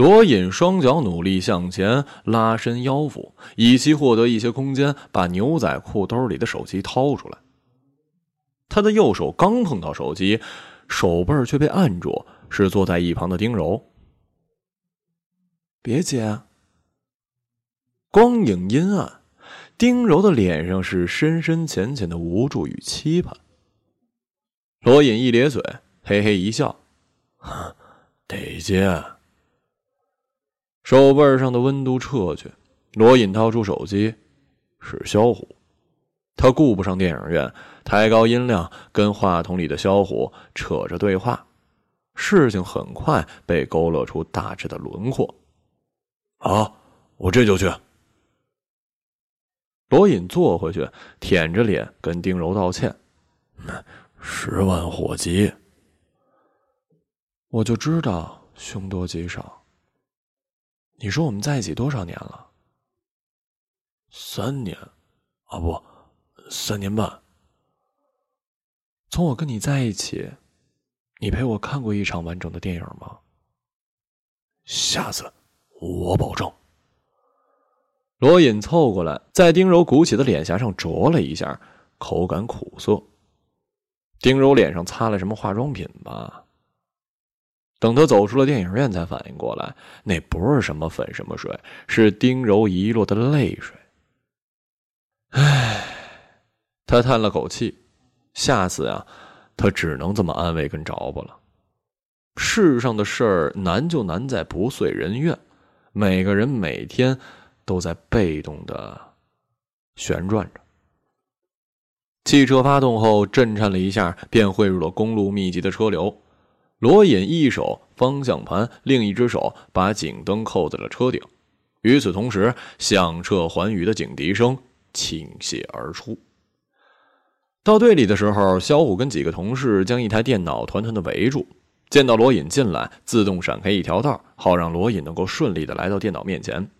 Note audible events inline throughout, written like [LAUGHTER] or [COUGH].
罗隐双脚努力向前拉伸腰腹，以期获得一些空间，把牛仔裤兜里的手机掏出来。他的右手刚碰到手机，手背却被按住，是坐在一旁的丁柔。别接。光影阴暗，丁柔的脸上是深深浅浅的无助与期盼。罗隐一咧嘴，嘿嘿一笑：“得接。”手背上的温度撤去，罗隐掏出手机，是萧虎。他顾不上电影院，抬高音量，跟话筒里的萧虎扯着对话。事情很快被勾勒出大致的轮廓。好，我这就去。罗隐坐回去，舔着脸跟丁柔道歉：“十万火急，我就知道凶多吉少。”你说我们在一起多少年了？三年，啊不，三年半。从我跟你在一起，你陪我看过一场完整的电影吗？下次我保证。罗隐凑过来，在丁柔鼓起的脸颊上啄了一下，口感苦涩。丁柔脸上擦了什么化妆品吧？等他走出了电影院，才反应过来，那不是什么粉什么水，是丁柔遗落的泪水。唉，他叹了口气，下次呀，他只能这么安慰跟着吧了。世上的事儿难就难在不遂人愿，每个人每天都在被动的旋转着。汽车发动后震颤了一下，便汇入了公路密集的车流。罗隐一手方向盘，另一只手把警灯扣在了车顶。与此同时，响彻寰宇的警笛声倾泻而出。到队里的时候，小虎跟几个同事将一台电脑团团的围住。见到罗隐进来，自动闪开一条道，好让罗隐能够顺利的来到电脑面前。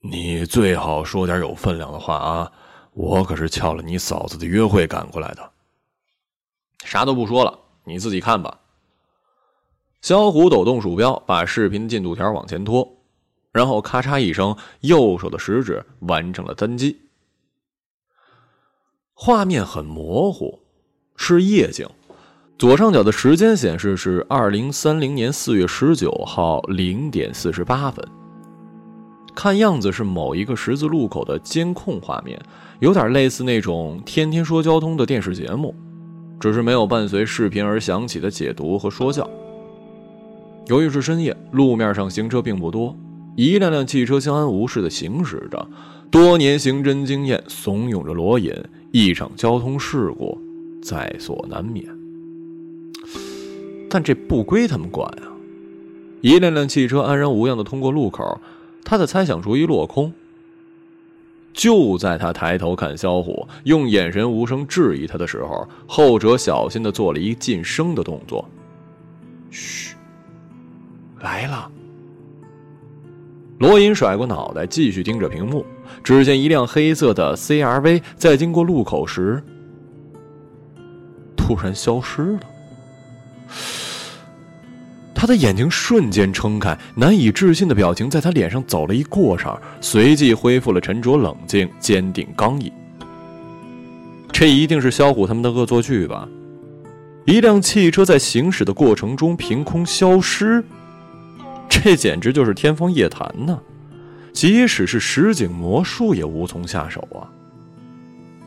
你最好说点有分量的话啊！我可是翘了你嫂子的约会赶过来的。啥都不说了。你自己看吧。小虎抖动鼠标，把视频进度条往前拖，然后咔嚓一声，右手的食指完成了单击。画面很模糊，是夜景。左上角的时间显示是二零三零年四月十九号零点四十八分。看样子是某一个十字路口的监控画面，有点类似那种天天说交通的电视节目。只是没有伴随视频而响起的解读和说教。由于是深夜，路面上行车并不多，一辆辆汽车相安无事的行驶着。多年刑侦经验怂恿着罗隐，一场交通事故在所难免。但这不归他们管啊！一辆辆汽车安然无恙的通过路口，他的猜想逐一落空。就在他抬头看萧虎，用眼神无声质疑他的时候，后者小心的做了一噤声的动作。嘘，来了。罗隐甩过脑袋，继续盯着屏幕。只见一辆黑色的 CRV 在经过路口时，突然消失了。他的眼睛瞬间撑开，难以置信的表情在他脸上走了一过场，随即恢复了沉着冷静、坚定刚毅。这一定是萧虎他们的恶作剧吧？一辆汽车在行驶的过程中凭空消失，这简直就是天方夜谭呢！即使是实景魔术也无从下手啊！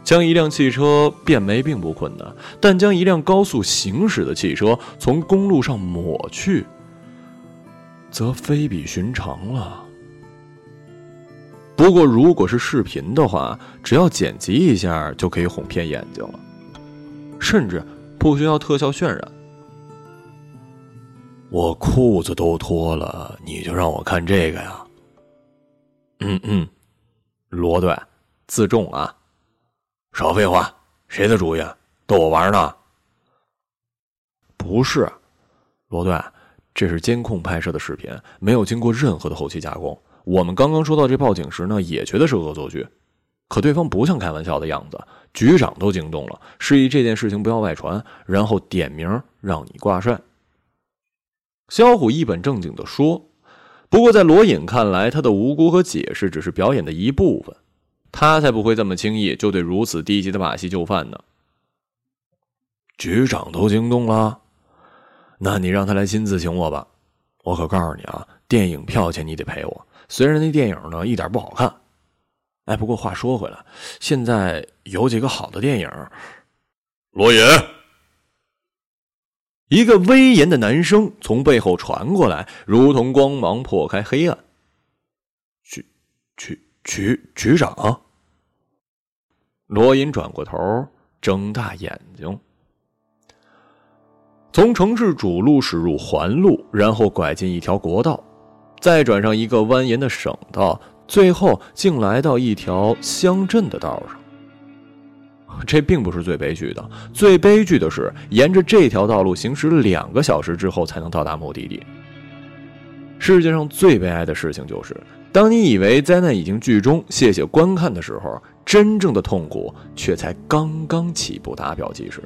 将一辆汽车变没并不困难，但将一辆高速行驶的汽车从公路上抹去，则非比寻常了。不过，如果是视频的话，只要剪辑一下就可以哄骗眼睛了，甚至不需要特效渲染。我裤子都脱了，你就让我看这个呀？嗯嗯，罗队，自重啊！少废话！谁的主意？逗我玩呢？不是，罗队，这是监控拍摄的视频，没有经过任何的后期加工。我们刚刚收到这报警时呢，也觉得是恶作剧，可对方不像开玩笑的样子，局长都惊动了，示意这件事情不要外传，然后点名让你挂帅。肖虎一本正经的说。不过在罗隐看来，他的无辜和解释只是表演的一部分，他才不会这么轻易就对如此低级的把戏就范呢。局长都惊动了，那你让他来亲自请我吧。我可告诉你啊，电影票钱你得赔我。虽然那电影呢一点不好看，哎，不过话说回来，现在有几个好的电影。罗隐，一个威严的男声从背后传过来，如同光芒破开黑暗。局局局局长，罗隐转过头，睁大眼睛。从城市主路驶入环路，然后拐进一条国道，再转上一个蜿蜒的省道，最后竟来到一条乡镇的道上。这并不是最悲剧的，最悲剧的是沿着这条道路行驶两个小时之后才能到达目的地。世界上最悲哀的事情就是，当你以为灾难已经剧终，谢谢观看的时候，真正的痛苦却才刚刚起步打表计时。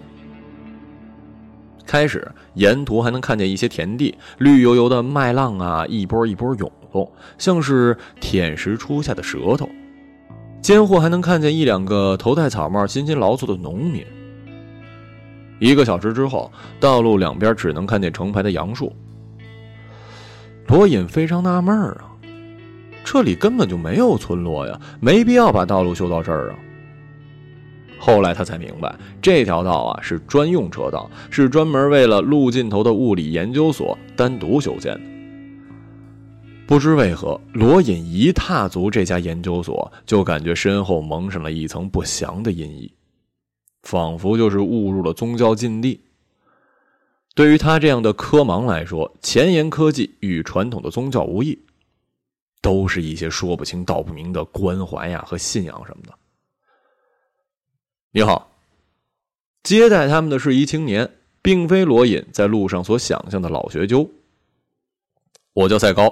开始，沿途还能看见一些田地，绿油油的麦浪啊，一波一波涌动，像是舔食初夏的舌头。间或还能看见一两个头戴草帽、辛勤劳作的农民。一个小时之后，道路两边只能看见成排的杨树。罗隐非常纳闷啊，这里根本就没有村落呀，没必要把道路修到这儿啊。后来他才明白，这条道啊是专用车道，是专门为了路尽头的物理研究所单独修建的。不知为何，罗隐一踏足这家研究所，就感觉身后蒙上了一层不祥的阴影，仿佛就是误入了宗教禁地。对于他这样的科盲来说，前沿科技与传统的宗教无异，都是一些说不清道不明的关怀呀和信仰什么的。你好，接待他们的是一青年，并非罗隐在路上所想象的老学究。我叫赛高。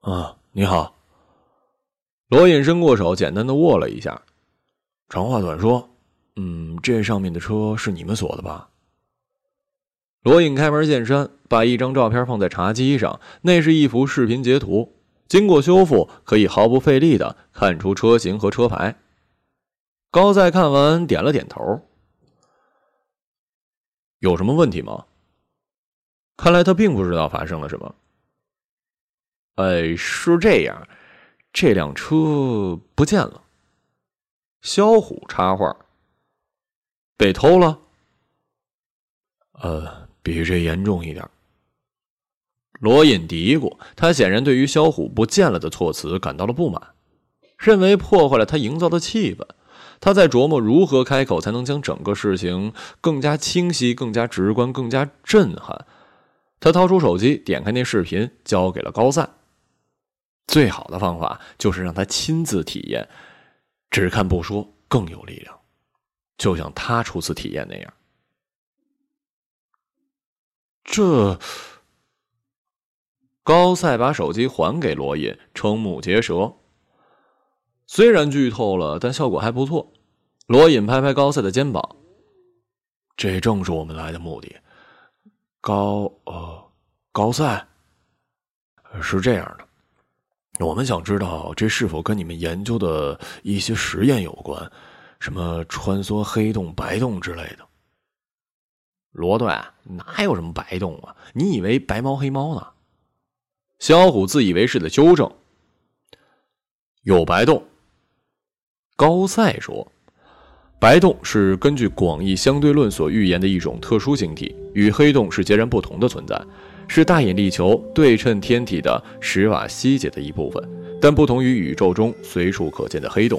啊，你好。罗隐伸过手，简单的握了一下。长话短说，嗯，这上面的车是你们锁的吧？罗隐开门见山，把一张照片放在茶几上，那是一幅视频截图，经过修复，可以毫不费力的看出车型和车牌。高赛看完，点了点头。有什么问题吗？看来他并不知道发生了什么。哎，是这样，这辆车不见了。肖虎插话：“被偷了？”呃，比这严重一点。罗隐嘀咕，他显然对于萧虎不见了的措辞感到了不满，认为破坏了他营造的气氛。他在琢磨如何开口才能将整个事情更加清晰、更加直观、更加震撼。他掏出手机，点开那视频，交给了高赞。最好的方法就是让他亲自体验，只看不说更有力量，就像他初次体验那样。这高赛把手机还给罗隐，瞠目结舌。虽然剧透了，但效果还不错。罗隐拍拍高赛的肩膀：“这正是我们来的目的。”高呃，高赛是这样的，我们想知道这是否跟你们研究的一些实验有关，什么穿梭黑洞、白洞之类的。罗队哪有什么白洞啊？你以为白猫黑猫呢？小虎自以为是的纠正：“有白洞。”高赛说：“白洞是根据广义相对论所预言的一种特殊星体，与黑洞是截然不同的存在，是大引力球对称天体的史瓦西解的一部分。但不同于宇宙中随处可见的黑洞，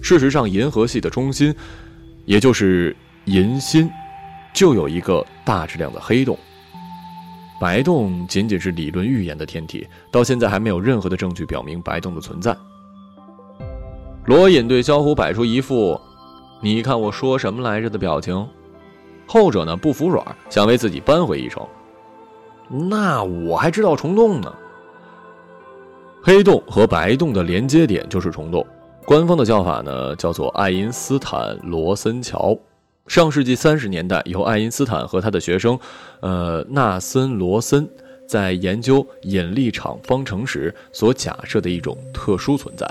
事实上，银河系的中心，也就是银心，就有一个大质量的黑洞。白洞仅仅是理论预言的天体，到现在还没有任何的证据表明白洞的存在。”罗隐对萧虎摆出一副“你看我说什么来着”的表情，后者呢不服软，想为自己扳回一城。那我还知道虫洞呢。黑洞和白洞的连接点就是虫洞，官方的叫法呢叫做爱因斯坦罗森桥。上世纪三十年代，由爱因斯坦和他的学生，呃纳森罗森在研究引力场方程时所假设的一种特殊存在。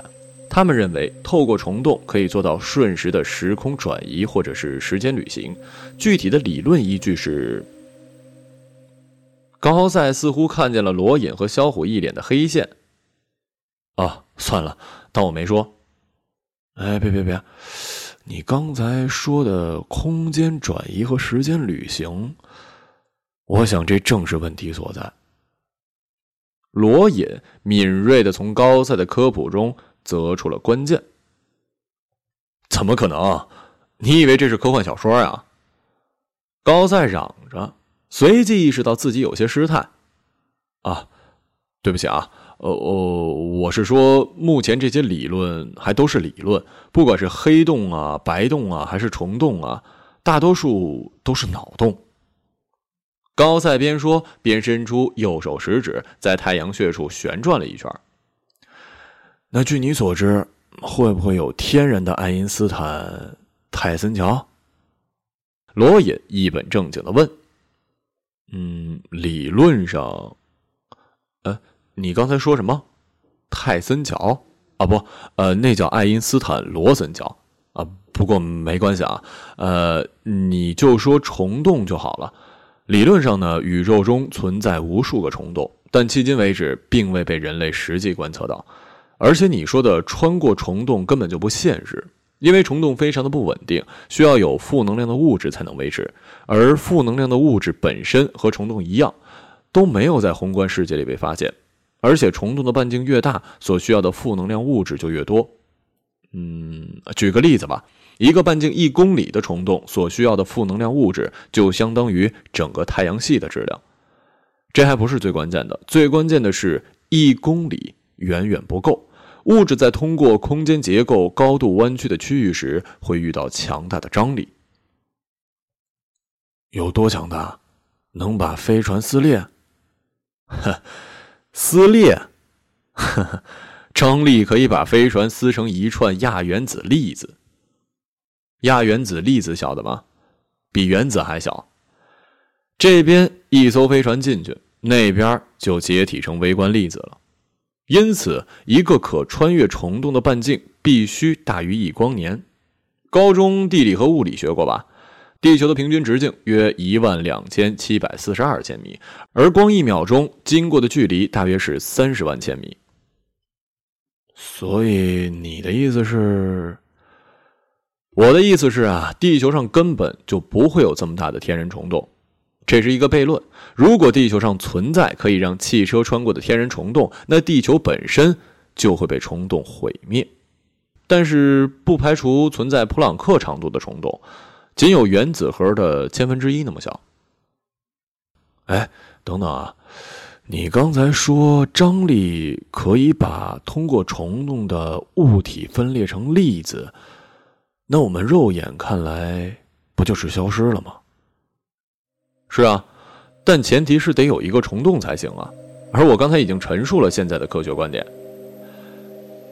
他们认为，透过虫洞可以做到瞬时的时空转移或者是时间旅行。具体的理论依据是。高赛似乎看见了罗隐和萧虎一脸的黑线。啊，算了，当我没说。哎，别别别，你刚才说的空间转移和时间旅行，我想这正是问题所在。罗隐敏锐的从高赛的科普中择出了关键。怎么可能？你以为这是科幻小说呀？高赛嚷着。随即意识到自己有些失态，啊，对不起啊，呃，我我是说，目前这些理论还都是理论，不管是黑洞啊、白洞啊，还是虫洞啊，大多数都是脑洞。高赛边说边伸出右手食指，在太阳穴处旋转了一圈。那据你所知，会不会有天然的爱因斯坦泰森桥？罗隐一本正经的问。嗯，理论上，呃，你刚才说什么？泰森桥啊，不，呃，那叫爱因斯坦罗森桥啊。不过没关系啊，呃，你就说虫洞就好了。理论上呢，宇宙中存在无数个虫洞，但迄今为止并未被人类实际观测到。而且你说的穿过虫洞根本就不现实。因为虫洞非常的不稳定，需要有负能量的物质才能维持，而负能量的物质本身和虫洞一样，都没有在宏观世界里被发现。而且虫洞的半径越大，所需要的负能量物质就越多。嗯，举个例子吧，一个半径一公里的虫洞所需要的负能量物质，就相当于整个太阳系的质量。这还不是最关键的，最关键的是一公里远远不够。物质在通过空间结构高度弯曲的区域时，会遇到强大的张力。有多强大？能把飞船撕裂？呵，撕裂？呵呵，张力可以把飞船撕成一串亚原子粒子。亚原子粒子小的吗？比原子还小。这边一艘飞船进去，那边就解体成微观粒子了。因此，一个可穿越虫洞的半径必须大于一光年。高中地理和物理学过吧？地球的平均直径约一万两千七百四十二千米，而光一秒钟经过的距离大约是三十万千米。所以，你的意思是？我的意思是啊，地球上根本就不会有这么大的天然虫洞。这是一个悖论。如果地球上存在可以让汽车穿过的天然虫洞，那地球本身就会被虫洞毁灭。但是不排除存在普朗克长度的虫洞，仅有原子核的千分之一那么小。哎，等等啊，你刚才说张力可以把通过虫洞的物体分裂成粒子，那我们肉眼看来不就是消失了吗？是啊，但前提是得有一个虫洞才行啊。而我刚才已经陈述了现在的科学观点。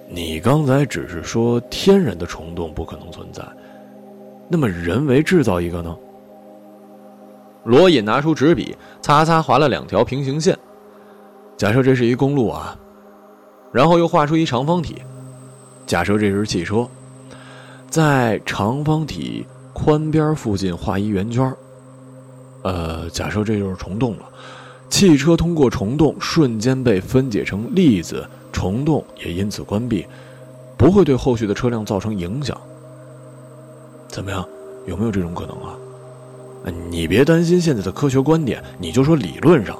你刚才只是说天然的虫洞不可能存在，那么人为制造一个呢？罗隐拿出纸笔，擦擦划了两条平行线。假设这是一公路啊，然后又画出一长方体。假设这是汽车，在长方体宽边附近画一圆圈。呃，假设这就是虫洞了，汽车通过虫洞瞬间被分解成粒子，虫洞也因此关闭，不会对后续的车辆造成影响。怎么样？有没有这种可能啊？你别担心现在的科学观点，你就说理论上。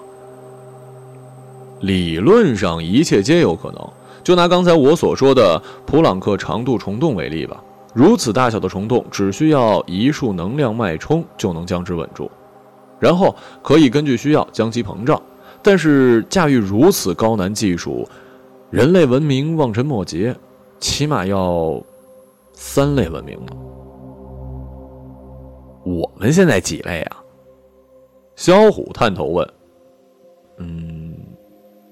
理论上一切皆有可能。就拿刚才我所说的普朗克长度虫洞为例吧，如此大小的虫洞，只需要一束能量脉冲就能将之稳住。然后可以根据需要将其膨胀，但是驾驭如此高难技术，人类文明望尘莫及，起码要三类文明了。我们现在几类啊？萧虎探头问。嗯，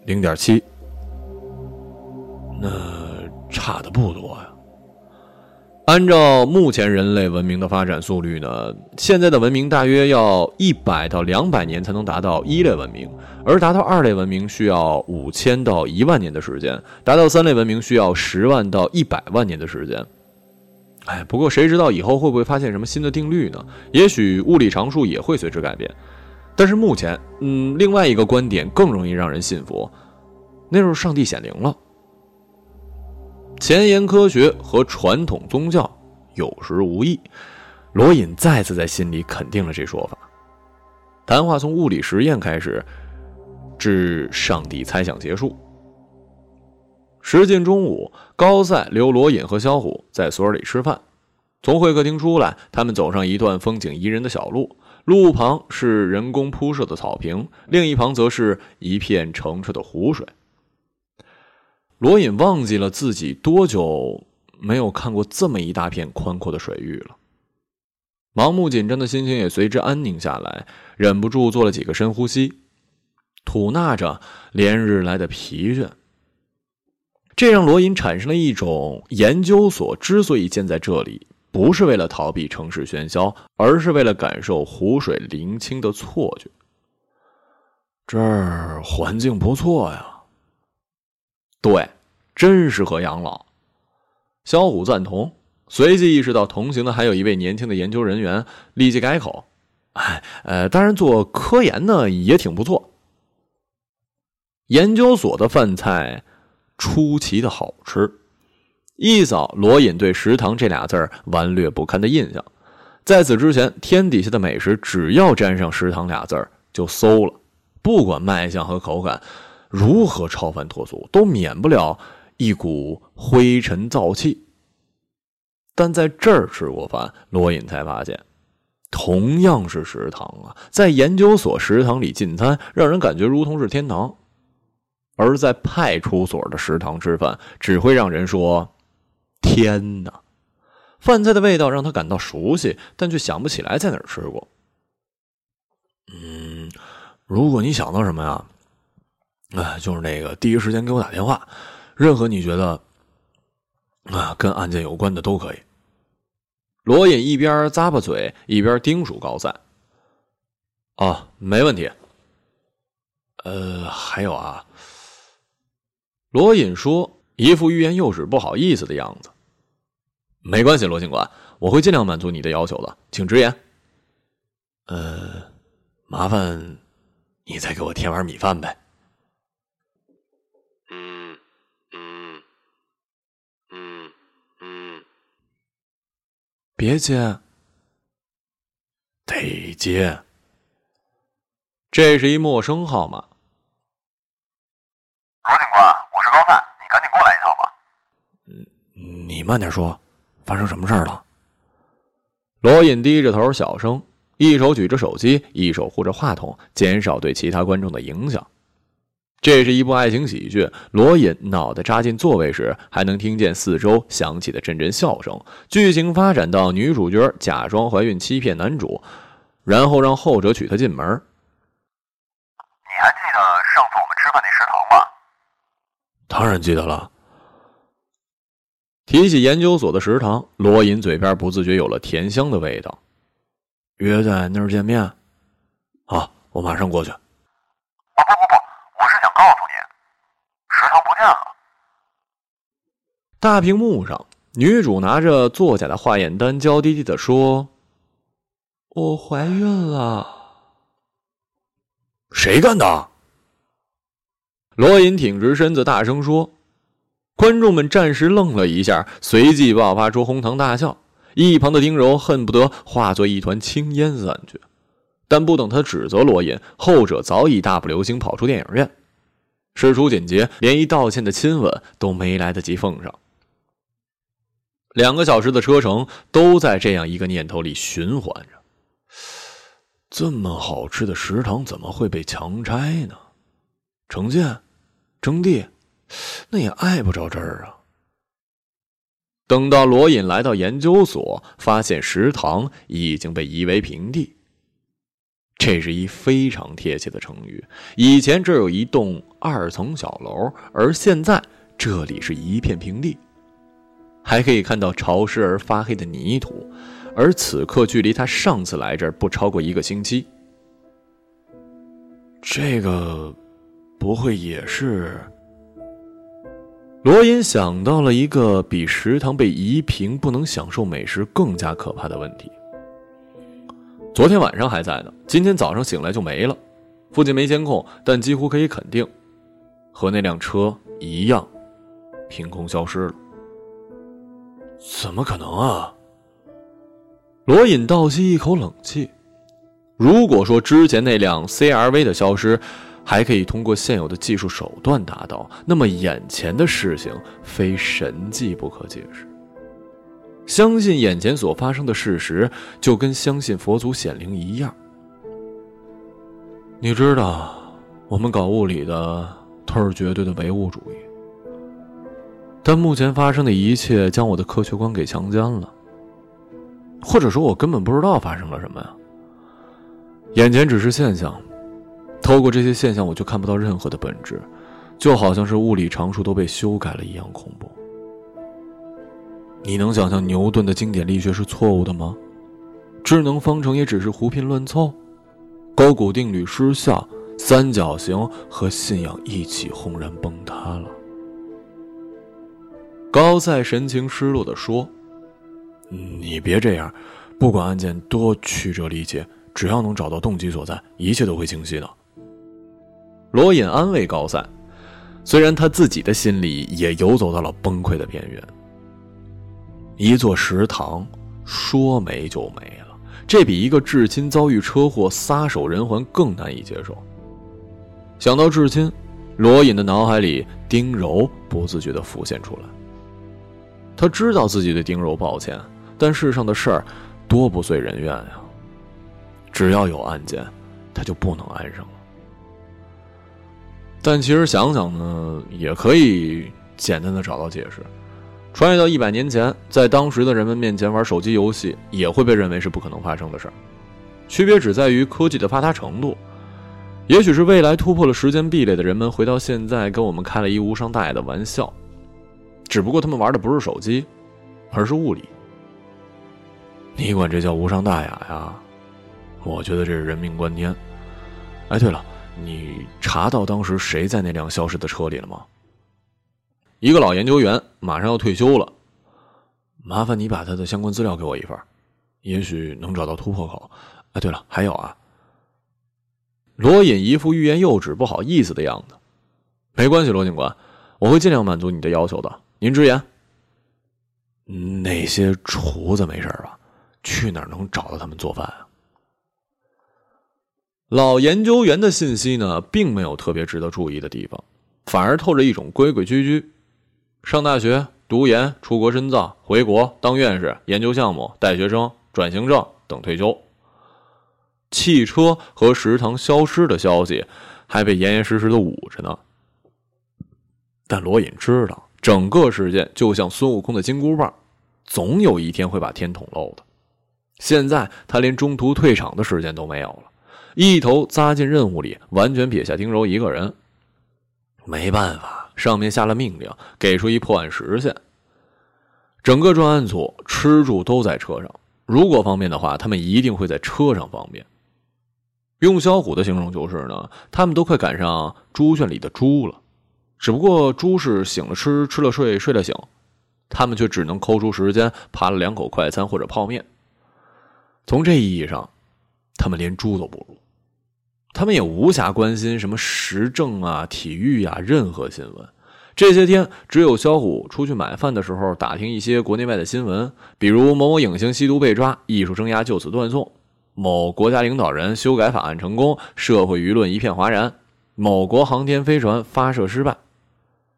零点七。那差的不多呀。按照目前人类文明的发展速率呢，现在的文明大约要一百到两百年才能达到一类文明，而达到二类文明需要五千到一万年的时间，达到三类文明需要十万到一百万年的时间。哎，不过谁知道以后会不会发现什么新的定律呢？也许物理常数也会随之改变。但是目前，嗯，另外一个观点更容易让人信服，那就是上帝显灵了。前沿科学和传统宗教有时无异，罗隐再次在心里肯定了这说法。谈话从物理实验开始，至上帝猜想结束。时近中午，高赛留罗隐和肖虎在所里吃饭。从会客厅出来，他们走上一段风景宜人的小路，路旁是人工铺设的草坪，另一旁则是一片澄澈的湖水。罗隐忘记了自己多久没有看过这么一大片宽阔的水域了，盲目紧张的心情也随之安宁下来，忍不住做了几个深呼吸，吐纳着连日来的疲倦。这让罗隐产生了一种研究所之所以建在这里，不是为了逃避城市喧嚣，而是为了感受湖水灵清的错觉。这儿环境不错呀。对，真适合养老。小虎赞同，随即意识到同行的还有一位年轻的研究人员，立即改口：“哎，呃，当然做科研呢也挺不错。”研究所的饭菜出奇的好吃，一扫罗隐对食堂这俩字儿顽劣不堪的印象。在此之前，天底下的美食只要沾上食堂俩字儿就馊了，不管卖相和口感。如何超凡脱俗，都免不了一股灰尘燥气。但在这儿吃过饭，罗隐才发现，同样是食堂啊，在研究所食堂里进餐，让人感觉如同是天堂；而在派出所的食堂吃饭，只会让人说：“天哪！”饭菜的味道让他感到熟悉，但却想不起来在哪儿吃过。嗯，如果你想到什么呀？啊，就是那个第一时间给我打电话，任何你觉得啊跟案件有关的都可以。罗隐一边咂巴嘴，一边叮嘱高赞：“啊，没问题。”呃，还有啊，罗隐说，一副欲言又止、不好意思的样子。没关系，罗警官，我会尽量满足你的要求的，请直言。呃，麻烦你再给我添碗米饭呗。别接，得接。这是一陌生号码。罗警官，我是高范，你赶紧过来一趟吧。嗯，你慢点说，发生什么事儿了？罗隐低着头，小声，一手举着手机，一手护着话筒，减少对其他观众的影响。这是一部爱情喜剧。罗隐脑袋扎进座位时，还能听见四周响起的阵阵笑声。剧情发展到女主角假装怀孕欺骗男主，然后让后者娶她进门。你还记得上次我们吃饭那食堂吗？当然记得了。提起研究所的食堂，罗隐嘴边不自觉有了甜香的味道。约在那儿见面。好，我马上过去。不不不，我是想告诉你，食堂不见了。大屏幕上，女主拿着作假的化验单，娇滴滴的说：“我怀孕了。”谁干的？罗隐挺直身子，大声说。观众们暂时愣了一下，随即爆发出哄堂大笑。一旁的丁柔恨不得化作一团青烟散去，但不等他指责罗隐，后者早已大步流星跑出电影院。事出紧急，连一道歉的亲吻都没来得及奉上。两个小时的车程都在这样一个念头里循环着：这么好吃的食堂怎么会被强拆呢？程建、征地，那也碍不着这儿啊。等到罗隐来到研究所，发现食堂已经被夷为平地。这是一非常贴切的成语。以前这有一栋二层小楼，而现在这里是一片平地。还可以看到潮湿而发黑的泥土，而此刻距离他上次来这儿不超过一个星期。这个，不会也是？罗隐想到了一个比食堂被夷平、不能享受美食更加可怕的问题。昨天晚上还在呢，今天早上醒来就没了。附近没监控，但几乎可以肯定，和那辆车一样，凭空消失了。怎么可能啊？罗隐倒吸一口冷气。如果说之前那辆 CRV 的消失，还可以通过现有的技术手段达到，那么眼前的事情非神迹不可解释。相信眼前所发生的事实，就跟相信佛祖显灵一样。你知道，我们搞物理的都是绝对的唯物主义，但目前发生的一切将我的科学观给强奸了，或者说，我根本不知道发生了什么呀。眼前只是现象，透过这些现象，我就看不到任何的本质，就好像是物理常数都被修改了一样恐怖。你能想象牛顿的经典力学是错误的吗？智能方程也只是胡拼乱凑，勾股定律失效，三角形和信仰一起轰然崩塌了。高赛神情失落地说：“你别这样，不管案件多曲折离奇。”只要能找到动机所在，一切都会清晰的。罗隐安慰高赛，虽然他自己的心里也游走到了崩溃的边缘。一座食堂说没就没了，这比一个至亲遭遇车祸撒手人寰更难以接受。想到至亲，罗隐的脑海里丁柔不自觉地浮现出来。他知道自己对丁柔抱歉，但世上的事儿多不遂人愿呀。只要有案件，他就不能安生了。但其实想想呢，也可以简单的找到解释。穿越到一百年前，在当时的人们面前玩手机游戏，也会被认为是不可能发生的事儿。区别只在于科技的发达程度。也许是未来突破了时间壁垒的人们，回到现在跟我们开了一无伤大雅的玩笑。只不过他们玩的不是手机，而是物理。你管这叫无伤大雅呀？我觉得这是人命关天。哎，对了，你查到当时谁在那辆消失的车里了吗？一个老研究员，马上要退休了。麻烦你把他的相关资料给我一份，也许能找到突破口。哎，对了，还有啊。罗隐一副欲言又止、不好意思的样子。没关系，罗警官，我会尽量满足你的要求的。您直言。那些厨子没事吧？去哪儿能找到他们做饭啊？老研究员的信息呢，并没有特别值得注意的地方，反而透着一种规规矩矩：上大学、读研、出国深造、回国当院士、研究项目、带学生、转型正等退休。汽车和食堂消失的消息还被严严实实的捂着呢。但罗隐知道，整个事件就像孙悟空的金箍棒，总有一天会把天捅漏的。现在他连中途退场的时间都没有了。一头扎进任务里，完全撇下丁柔一个人。没办法，上面下了命令，给出一破案时限。整个专案组吃住都在车上，如果方便的话，他们一定会在车上方便。用小虎的形容就是呢，他们都快赶上猪圈里的猪了，只不过猪是醒了吃，吃了睡，睡了醒，他们却只能抠出时间扒了两口快餐或者泡面。从这意义上。他们连猪都不如，他们也无暇关心什么时政啊、体育啊，任何新闻。这些天，只有肖虎出去买饭的时候打听一些国内外的新闻，比如某某影星吸毒被抓，艺术生涯就此断送；某国家领导人修改法案成功，社会舆论一片哗然；某国航天飞船发射失败。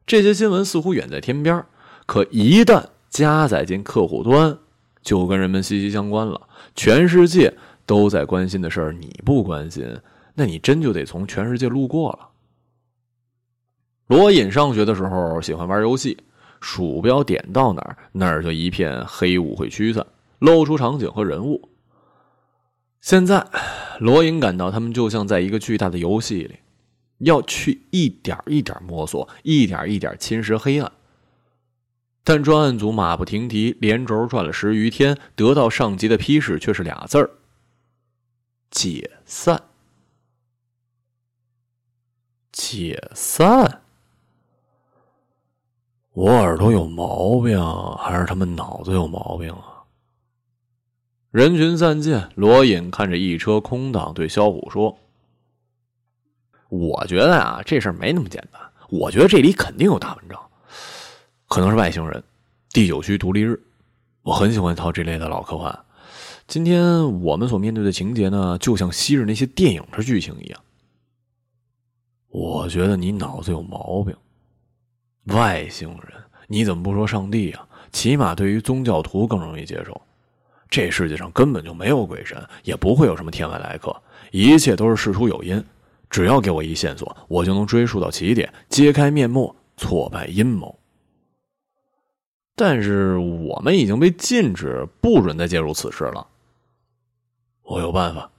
这些新闻似乎远在天边，可一旦加载进客户端，就跟人们息息相关了。全世界。都在关心的事儿，你不关心，那你真就得从全世界路过了。罗隐上学的时候喜欢玩游戏，鼠标点到哪儿，那儿就一片黑雾会驱散，露出场景和人物。现在，罗隐感到他们就像在一个巨大的游戏里，要去一点一点摸索，一点一点侵蚀黑暗。但专案组马不停蹄，连轴转了十余天，得到上级的批示却是俩字儿：解散。解散？我耳朵有毛病，还是他们脑子有毛病啊？人群散尽，罗隐看着一车空档，对萧虎说：“我觉得啊，这事儿没那么简单。我觉得这里肯定有大文章。”可能是外星人，第九区独立日，我很喜欢套这类的老科幻。今天我们所面对的情节呢，就像昔日那些电影的剧情一样。我觉得你脑子有毛病。外星人，你怎么不说上帝啊？起码对于宗教徒更容易接受。这世界上根本就没有鬼神，也不会有什么天外来客，一切都是事出有因。只要给我一线索，我就能追溯到起点，揭开面目，挫败阴谋。但是我们已经被禁止，不准再介入此事了。我有办法。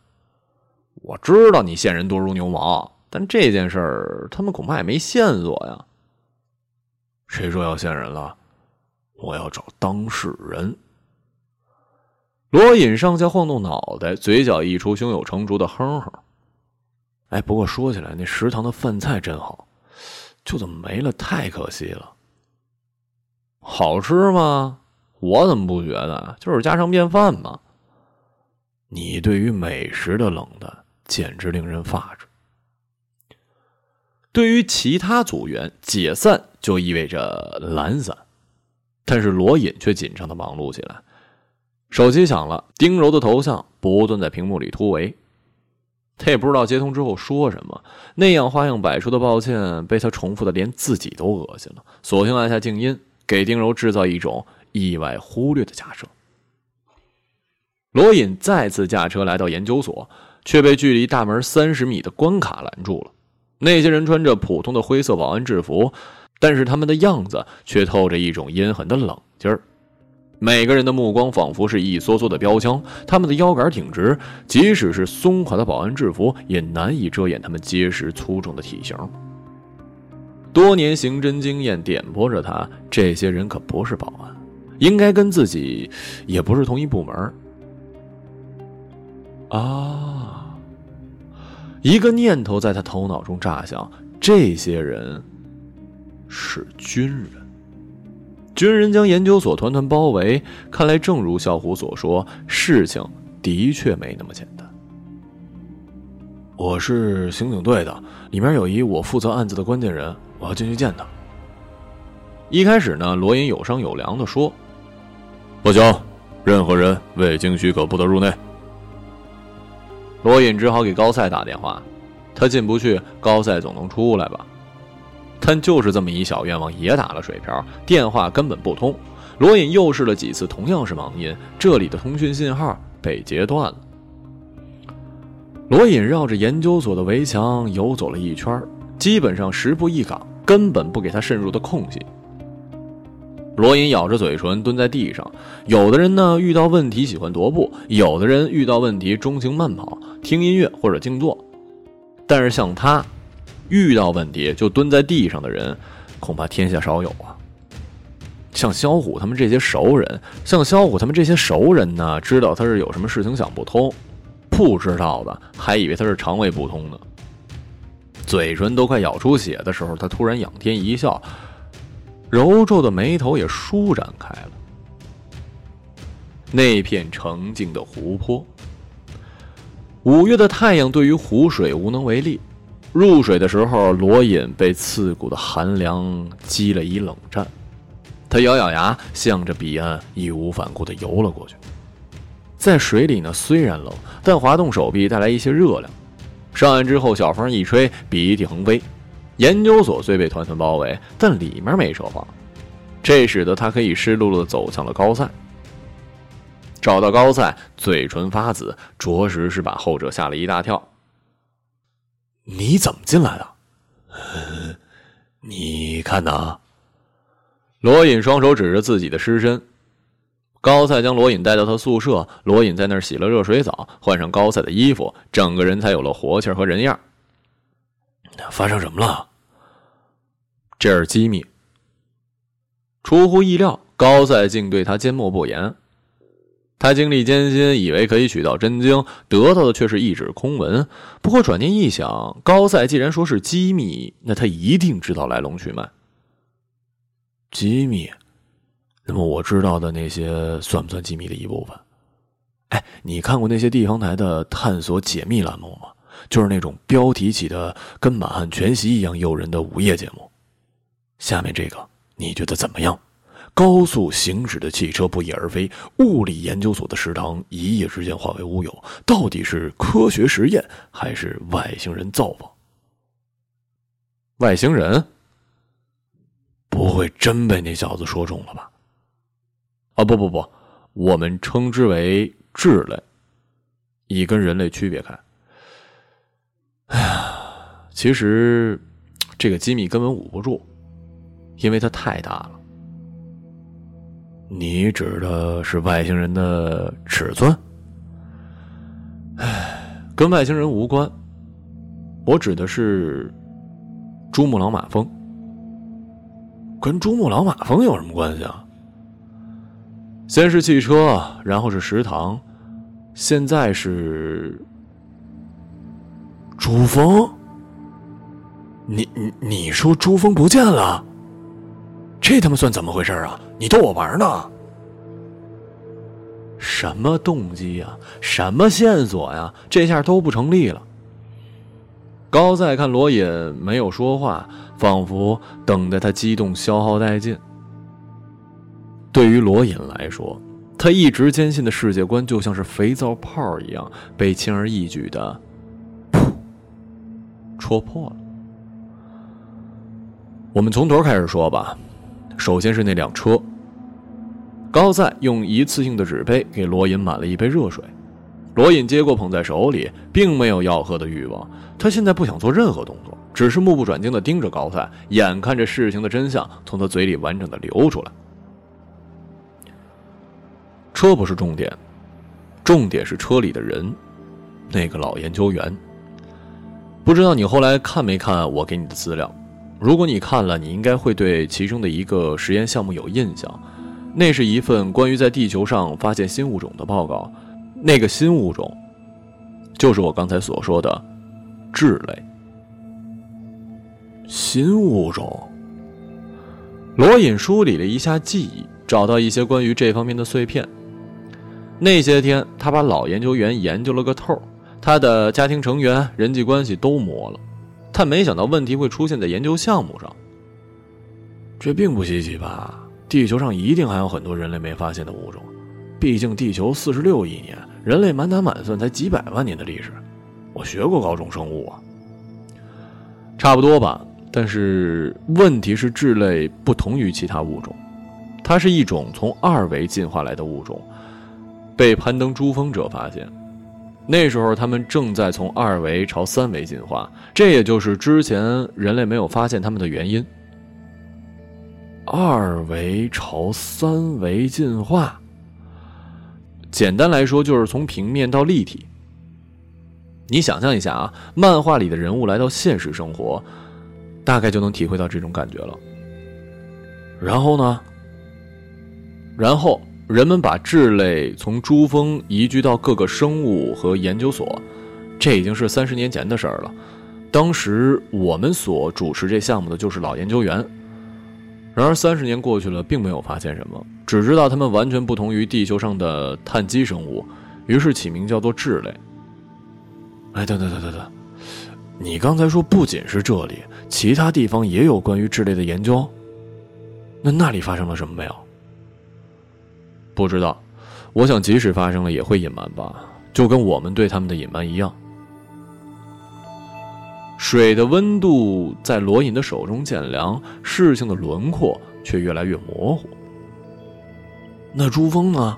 我知道你线人多如牛毛，但这件事儿他们恐怕也没线索呀。谁说要线人了？我要找当事人。罗隐上下晃动脑袋，嘴角溢出胸有成竹的哼哼。哎，不过说起来，那食堂的饭菜真好，就这么没了，太可惜了。好吃吗？我怎么不觉得？就是家常便饭嘛。你对于美食的冷淡，简直令人发指。对于其他组员，解散就意味着懒散，但是罗隐却紧张的忙碌起来。手机响了，丁柔的头像不断在屏幕里突围。他也不知道接通之后说什么，那样花样百出的抱歉被他重复的连自己都恶心了，索性按下静音。给丁柔制造一种意外忽略的假设。罗隐再次驾车来到研究所，却被距离大门三十米的关卡拦住了。那些人穿着普通的灰色保安制服，但是他们的样子却透着一种阴狠的冷劲儿。每个人的目光仿佛是一梭梭的标枪，他们的腰杆挺直，即使是松垮的保安制服也难以遮掩他们结实粗重的体型。多年刑侦经验点拨着他，这些人可不是保安，应该跟自己也不是同一部门。啊！一个念头在他头脑中炸响：这些人是军人。军人将研究所团团包围，看来正如小虎所说，事情的确没那么简单。我是刑警队的，里面有一我负责案子的关键人。我要进去见他。一开始呢，罗隐有商有量的说：“不行，任何人未经许可不得入内。”罗隐只好给高赛打电话，他进不去，高赛总能出来吧？但就是这么一小愿望也打了水漂，电话根本不通。罗隐又试了几次，同样是忙音，这里的通讯信号被截断了。罗隐绕着研究所的围墙游走了一圈，基本上十步一岗。根本不给他渗入的空隙。罗隐咬着嘴唇蹲在地上。有的人呢，遇到问题喜欢踱步；有的人遇到问题钟情慢跑、听音乐或者静坐。但是像他，遇到问题就蹲在地上的人，恐怕天下少有啊。像萧虎他们这些熟人，像萧虎他们这些熟人呢，知道他是有什么事情想不通；不知道的，还以为他是肠胃不通呢。嘴唇都快咬出血的时候，他突然仰天一笑，揉皱的眉头也舒展开了。那片澄净的湖泊，五月的太阳对于湖水无能为力。入水的时候，罗隐被刺骨的寒凉击了一冷战，他咬咬牙，向着彼岸义无反顾的游了过去。在水里呢，虽然冷，但滑动手臂带来一些热量。上岸之后，小风一吹，鼻涕横飞。研究所虽被团团包围，但里面没设防，这使得他可以湿漉漉的走向了高赛。找到高赛，嘴唇发紫，着实是把后者吓了一大跳。你怎么进来的？[LAUGHS] 你看呐。罗隐双手指着自己的尸身。高赛将罗隐带到他宿舍，罗隐在那儿洗了热水澡，换上高赛的衣服，整个人才有了活气和人样。发生什么了？这是机密。出出乎意料，高赛竟对他缄默不言。他经历艰辛，以为可以取到真经，得到的却是一纸空文。不过转念一想，高赛既然说是机密，那他一定知道来龙去脉。机密，那么我知道的那些算不算机密的一部分？哎，你看过那些地方台的探索解密栏目吗？就是那种标题起的跟满汉全席一样诱人的午夜节目。下面这个你觉得怎么样？高速行驶的汽车不翼而飞，物理研究所的食堂一夜之间化为乌有，到底是科学实验还是外星人造访？外星人？不会真被那小子说中了吧？啊，不不不，我们称之为智类，以跟人类区别开。其实这个机密根本捂不住，因为它太大了。你指的是外星人的尺寸？唉，跟外星人无关。我指的是珠穆朗玛峰。跟珠穆朗玛峰有什么关系啊？先是汽车，然后是食堂，现在是珠峰。你你你说珠峰不见了？这他妈算怎么回事啊？你逗我玩呢？什么动机呀？什么线索呀？这下都不成立了。高在看罗隐没有说话，仿佛等待他激动消耗殆尽。对于罗隐来说，他一直坚信的世界观就像是肥皂泡一样，被轻而易举的噗 [SNIFFS] 戳破了。我们从头开始说吧。首先是那辆车。高赛用一次性的纸杯给罗隐满了一杯热水，罗隐接过捧在手里，并没有要喝的欲望。他现在不想做任何动作，只是目不转睛地盯着高赛，眼看着事情的真相从他嘴里完整的流出来。车不是重点，重点是车里的人，那个老研究员。不知道你后来看没看我给你的资料？如果你看了，你应该会对其中的一个实验项目有印象。那是一份关于在地球上发现新物种的报告。那个新物种，就是我刚才所说的智类。新物种。罗隐梳理了一下记忆，找到一些关于这方面的碎片。那些天，他把老研究员研究了个透，他的家庭成员、人际关系都摸了。他没想到问题会出现在研究项目上，这并不稀奇吧？地球上一定还有很多人类没发现的物种，毕竟地球四十六亿年，人类满打满算才几百万年的历史。我学过高中生物啊，差不多吧。但是问题是，智类不同于其他物种，它是一种从二维进化来的物种，被攀登珠峰者发现。那时候，他们正在从二维朝三维进化，这也就是之前人类没有发现他们的原因。二维朝三维进化，简单来说就是从平面到立体。你想象一下啊，漫画里的人物来到现实生活，大概就能体会到这种感觉了。然后呢？然后。人们把智类从珠峰移居到各个生物和研究所，这已经是三十年前的事儿了。当时我们所主持这项目的就是老研究员。然而三十年过去了，并没有发现什么，只知道它们完全不同于地球上的碳基生物，于是起名叫做智类。哎，等等等等等，你刚才说不仅是这里，其他地方也有关于智类的研究？那那里发生了什么没有？不知道，我想即使发生了也会隐瞒吧，就跟我们对他们的隐瞒一样。水的温度在罗隐的手中渐凉，事情的轮廓却越来越模糊。那珠峰呢？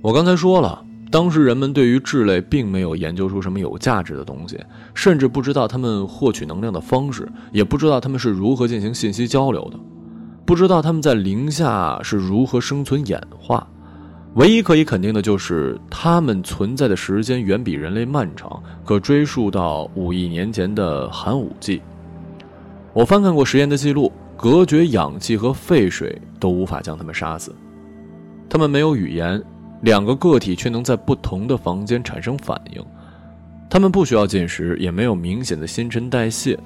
我刚才说了，当时人们对于智类并没有研究出什么有价值的东西，甚至不知道他们获取能量的方式，也不知道他们是如何进行信息交流的。不知道他们在零下是如何生存演化，唯一可以肯定的就是他们存在的时间远比人类漫长，可追溯到五亿年前的寒武纪。我翻看过实验的记录，隔绝氧气和废水都无法将他们杀死。他们没有语言，两个个体却能在不同的房间产生反应。他们不需要进食，也没有明显的新陈代谢，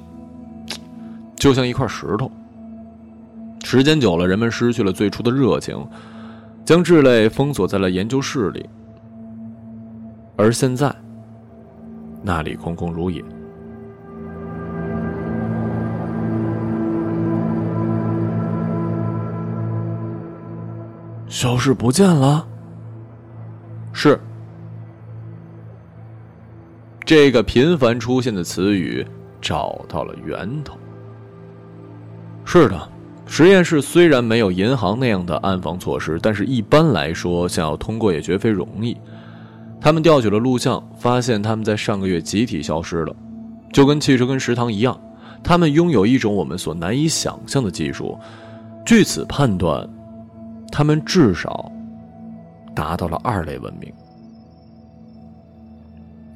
就像一块石头。时间久了，人们失去了最初的热情，将智类封锁在了研究室里。而现在，那里空空如也。消失不见了。是，这个频繁出现的词语找到了源头。是的，实验室虽然没有银行那样的安防措施，但是一般来说，想要通过也绝非容易。他们调取了录像，发现他们在上个月集体消失了，就跟汽车跟食堂一样，他们拥有一种我们所难以想象的技术。据此判断。他们至少达到了二类文明，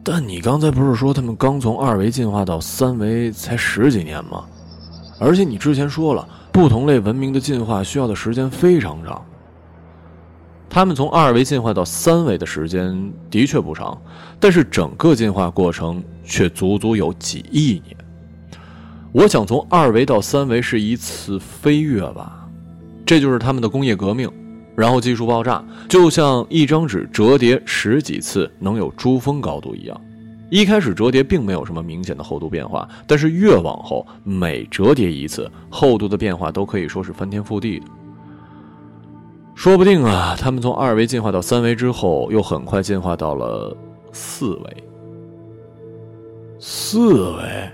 但你刚才不是说他们刚从二维进化到三维才十几年吗？而且你之前说了，不同类文明的进化需要的时间非常长。他们从二维进化到三维的时间的确不长，但是整个进化过程却足足有几亿年。我想从二维到三维是一次飞跃吧。这就是他们的工业革命，然后技术爆炸，就像一张纸折叠十几次能有珠峰高度一样。一开始折叠并没有什么明显的厚度变化，但是越往后，每折叠一次，厚度的变化都可以说是翻天覆地的。说不定啊，他们从二维进化到三维之后，又很快进化到了四维。四维。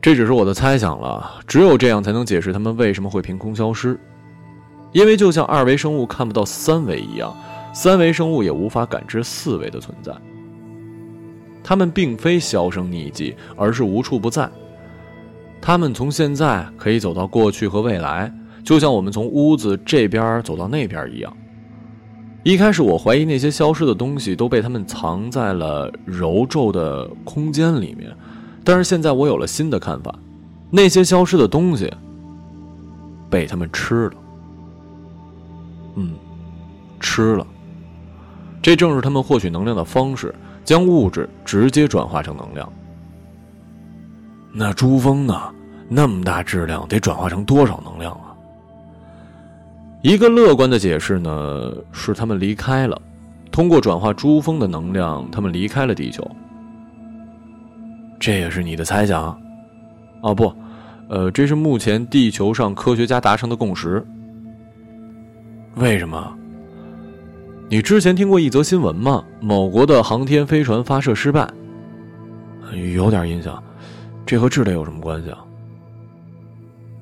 这只是我的猜想了，只有这样才能解释他们为什么会凭空消失。因为就像二维生物看不到三维一样，三维生物也无法感知四维的存在。他们并非销声匿迹，而是无处不在。他们从现在可以走到过去和未来，就像我们从屋子这边走到那边一样。一开始我怀疑那些消失的东西都被他们藏在了揉皱的空间里面。但是现在我有了新的看法，那些消失的东西被他们吃了。嗯，吃了。这正是他们获取能量的方式，将物质直接转化成能量。那珠峰呢？那么大质量，得转化成多少能量啊？一个乐观的解释呢，是他们离开了，通过转化珠峰的能量，他们离开了地球。这也是你的猜想？哦不，呃，这是目前地球上科学家达成的共识。为什么？你之前听过一则新闻吗？某国的航天飞船发射失败。有点印象。这和智类有什么关系啊？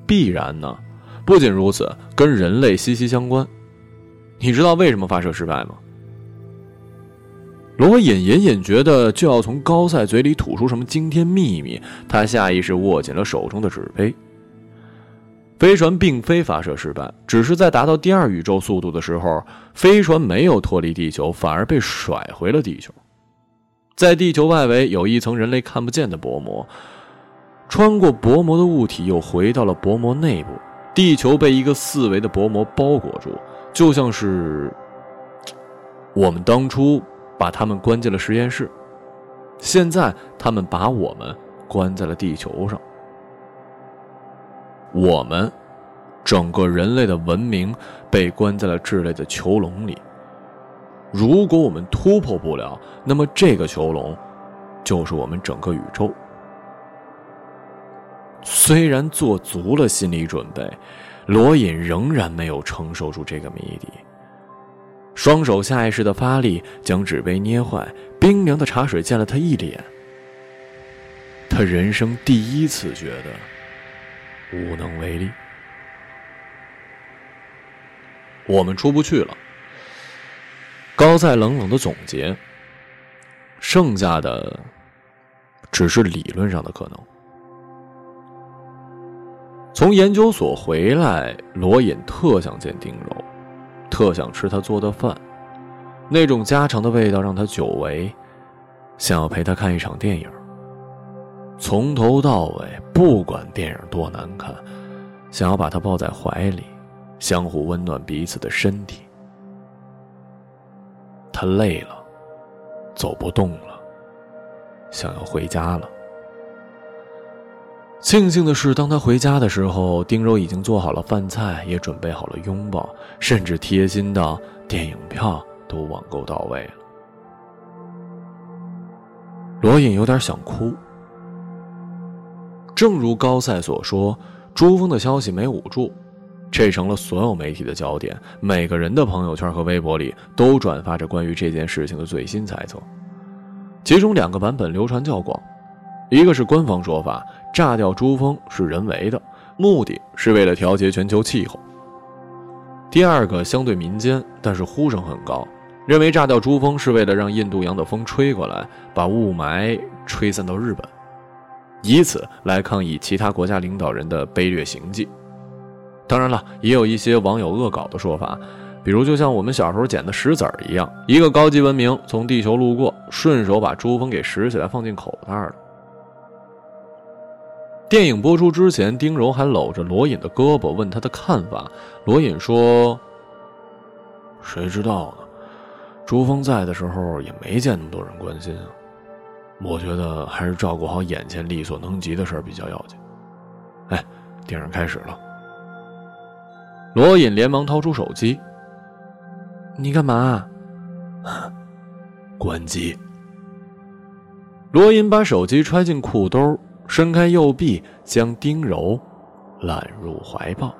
必然呢。不仅如此，跟人类息息相关。你知道为什么发射失败吗？罗隐隐隐觉得就要从高赛嘴里吐出什么惊天秘密，他下意识握紧了手中的纸杯。飞船并非发射失败，只是在达到第二宇宙速度的时候，飞船没有脱离地球，反而被甩回了地球。在地球外围有一层人类看不见的薄膜，穿过薄膜的物体又回到了薄膜内部。地球被一个四维的薄膜包裹住，就像是我们当初。把他们关进了实验室，现在他们把我们关在了地球上。我们，整个人类的文明被关在了智类的囚笼里。如果我们突破不了，那么这个囚笼就是我们整个宇宙。虽然做足了心理准备，罗隐仍然没有承受住这个谜底。双手下意识的发力，将纸杯捏坏，冰凉的茶水溅了他一脸。他人生第一次觉得无能为力。我们出不去了。高赛冷冷的总结。剩下的只是理论上的可能。从研究所回来，罗隐特想见丁柔。特想吃他做的饭，那种家常的味道让他久违，想要陪他看一场电影。从头到尾，不管电影多难看，想要把他抱在怀里，相互温暖彼此的身体。他累了，走不动了，想要回家了。庆幸的是，当他回家的时候，丁柔已经做好了饭菜，也准备好了拥抱，甚至贴心到电影票都网购到位了。罗隐有点想哭。正如高赛所说，朱峰的消息没捂住，这成了所有媒体的焦点。每个人的朋友圈和微博里都转发着关于这件事情的最新猜测，其中两个版本流传较广。一个是官方说法，炸掉珠峰是人为的，目的是为了调节全球气候。第二个相对民间，但是呼声很高，认为炸掉珠峰是为了让印度洋的风吹过来，把雾霾吹散到日本，以此来抗议其他国家领导人的卑劣行径。当然了，也有一些网友恶搞的说法，比如就像我们小时候捡的石子儿一样，一个高级文明从地球路过，顺手把珠峰给拾起来放进口袋了。电影播出之前，丁柔还搂着罗隐的胳膊，问他的看法。罗隐说：“谁知道呢？朱峰在的时候也没见那么多人关心啊。我觉得还是照顾好眼前力所能及的事比较要紧。”哎，电影开始了。罗隐连忙掏出手机：“你干嘛？”关机。罗隐把手机揣进裤兜。伸开右臂，将丁柔揽入怀抱。